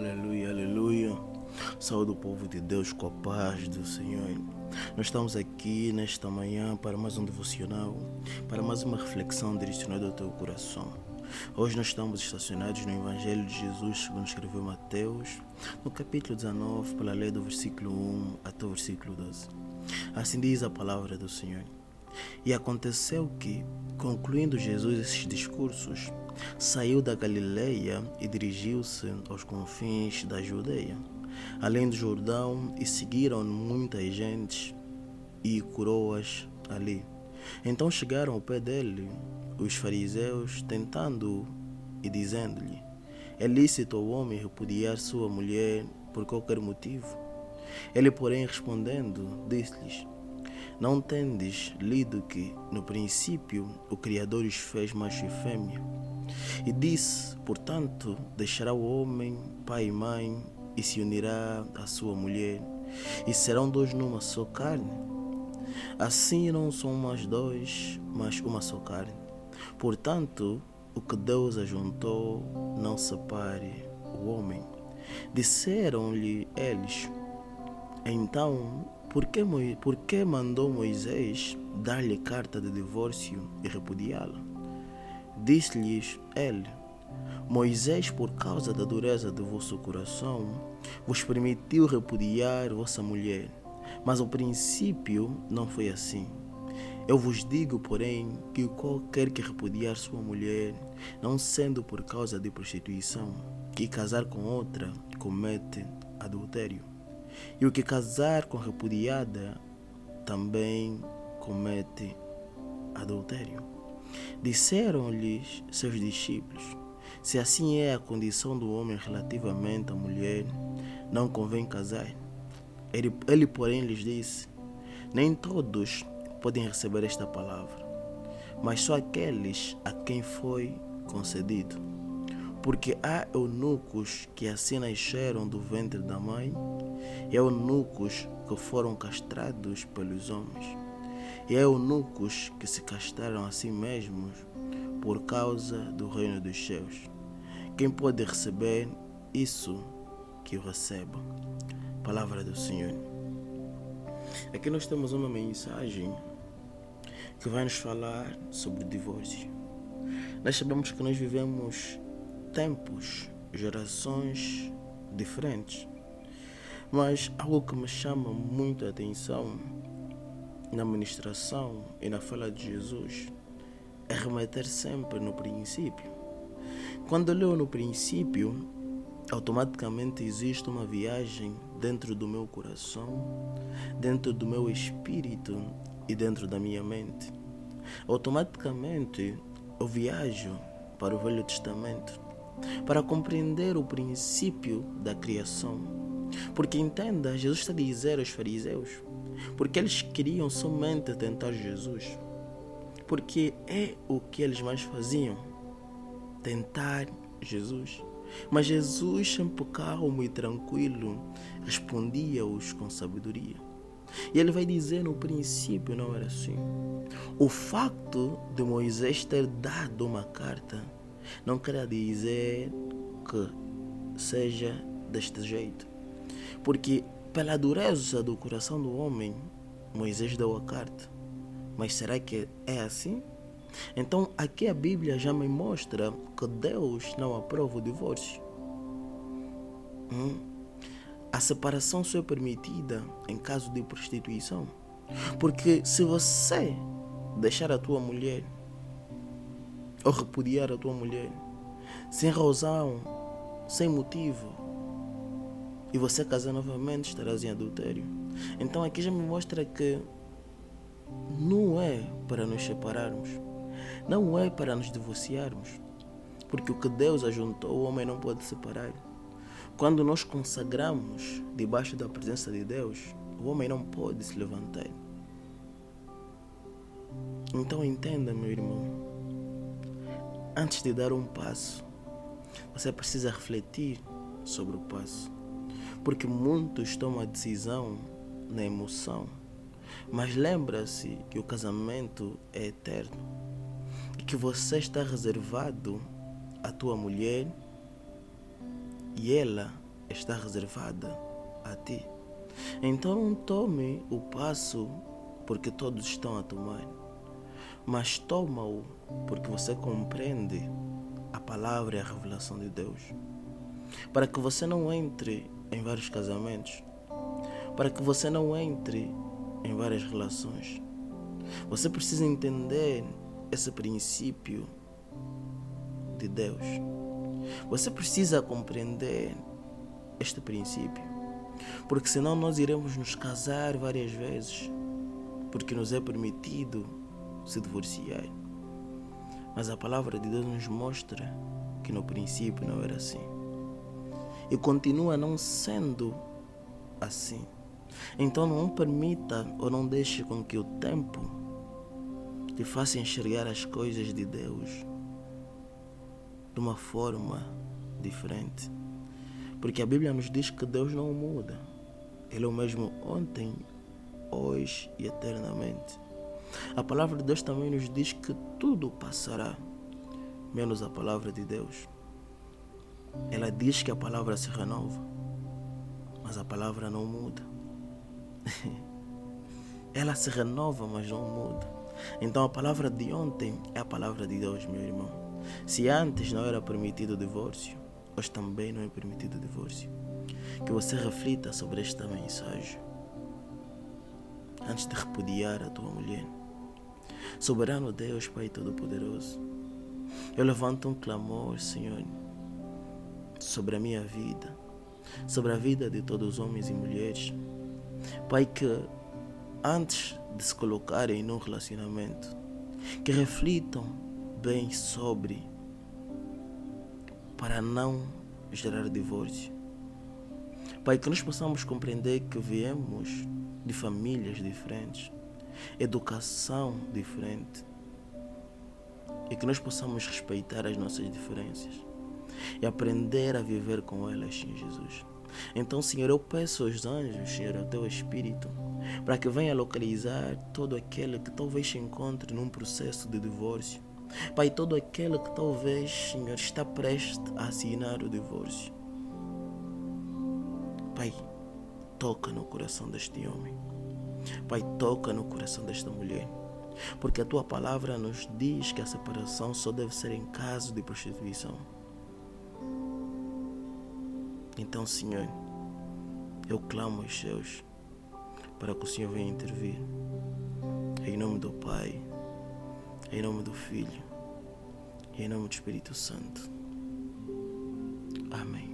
Aleluia, aleluia. Saúde o povo de Deus com a paz do Senhor. Nós estamos aqui nesta manhã para mais um devocional, para mais uma reflexão direcionada ao teu coração. Hoje nós estamos estacionados no Evangelho de Jesus, segundo escreveu Mateus, no capítulo 19, pela lei do versículo 1 até o versículo 12. Assim diz a palavra do Senhor. E aconteceu que, concluindo Jesus esses discursos, saiu da Galileia e dirigiu-se aos confins da Judeia, além do Jordão, e seguiram muitas gentes e curou-as ali. Então chegaram ao pé dele os fariseus, tentando e dizendo-lhe: É lícito ao homem repudiar sua mulher por qualquer motivo? Ele, porém, respondendo, disse-lhes: não tendes lido que, no princípio, o Criador os fez macho e fêmea? E disse, portanto, deixará o homem pai e mãe e se unirá à sua mulher, e serão dois numa só carne. Assim não são mais dois, mas uma só carne. Portanto, o que Deus ajuntou, não separe o homem. Disseram-lhe eles. Então por que, por que mandou Moisés dar-lhe carta de divórcio e repudiá-la? Disse-lhes ele: Moisés, por causa da dureza de vosso coração, vos permitiu repudiar vossa mulher, mas ao princípio não foi assim. Eu vos digo, porém, que qualquer que repudiar sua mulher, não sendo por causa de prostituição, que casar com outra, comete adultério. E o que casar com repudiada também comete adultério. Disseram-lhes seus discípulos: Se assim é a condição do homem relativamente à mulher, não convém casar. Ele, ele porém, lhes disse: Nem todos podem receber esta palavra, mas só aqueles a quem foi concedido. Porque há eunucos que assim nasceram do ventre da mãe, e eunucos que foram castrados pelos homens, e há eunucos que se castraram a si mesmos por causa do reino dos céus. Quem pode receber isso, que o receba. Palavra do Senhor. Aqui nós temos uma mensagem que vai nos falar sobre o divórcio. Nós sabemos que nós vivemos tempos, gerações diferentes. Mas algo que me chama muito a atenção na ministração e na fala de Jesus é remeter sempre no princípio. Quando leio no princípio, automaticamente existe uma viagem dentro do meu coração, dentro do meu espírito e dentro da minha mente. Automaticamente eu viajo para o Velho Testamento para compreender o princípio da criação. Porque entenda, Jesus está a dizer aos fariseus, porque eles queriam somente tentar Jesus. Porque é o que eles mais faziam, tentar Jesus. Mas Jesus, sempre calmo e tranquilo, respondia-os com sabedoria. E ele vai dizer no princípio não era assim. O facto de Moisés ter dado uma carta não quer dizer que seja deste jeito. Porque pela dureza do coração do homem, Moisés deu a carta. Mas será que é assim? Então aqui a Bíblia já me mostra que Deus não aprova o divórcio. Hum? A separação só é permitida em caso de prostituição. Porque se você deixar a tua mulher ou repudiar a tua mulher sem razão, sem motivo, e você casar novamente, estarás em adultério. Então aqui já me mostra que não é para nos separarmos, não é para nos divorciarmos, porque o que Deus ajuntou, o homem não pode separar. Quando nós consagramos debaixo da presença de Deus, o homem não pode se levantar. Então entenda, meu irmão, Antes de dar um passo, você precisa refletir sobre o passo. Porque muitos tomam a decisão na emoção. Mas lembra-se que o casamento é eterno e que você está reservado à tua mulher e ela está reservada a ti. Então não tome o passo porque todos estão a tomar, mas toma-o porque você compreende a palavra e a revelação de Deus. Para que você não entre em vários casamentos, para que você não entre em várias relações. Você precisa entender esse princípio de Deus. Você precisa compreender este princípio, porque senão nós iremos nos casar várias vezes, porque nos é permitido se divorciar. Mas a palavra de Deus nos mostra que no princípio não era assim. E continua não sendo assim. Então não permita ou não deixe com que o tempo te faça enxergar as coisas de Deus de uma forma diferente. Porque a Bíblia nos diz que Deus não muda. Ele é o mesmo ontem, hoje e eternamente. A palavra de Deus também nos diz que tudo passará, menos a palavra de Deus. Ela diz que a palavra se renova, mas a palavra não muda. Ela se renova, mas não muda. Então a palavra de ontem é a palavra de Deus, meu irmão. Se antes não era permitido o divórcio, hoje também não é permitido o divórcio. Que você reflita sobre esta mensagem antes de repudiar a tua mulher. Soberano Deus, Pai Todo-Poderoso, eu levanto um clamor, Senhor, sobre a minha vida, sobre a vida de todos os homens e mulheres. Pai, que antes de se colocarem num relacionamento, que reflitam bem sobre para não gerar divórcio. Pai, que nós possamos compreender que viemos de famílias diferentes, educação diferente e que nós possamos respeitar as nossas diferenças e aprender a viver com elas, Senhor Jesus. Então, Senhor, eu peço aos anjos, Senhor, ao teu Espírito, para que venha localizar todo aquele que talvez se encontre num processo de divórcio Pai, todo aquele que talvez, Senhor, está prestes a assinar o divórcio. Pai, toca no coração deste homem. Pai, toca no coração desta mulher. Porque a tua palavra nos diz que a separação só deve ser em caso de prostituição. Então, Senhor, eu clamo aos céus para que o Senhor venha intervir. Em nome do Pai em nome do Filho em nome do Espírito Santo. Amém.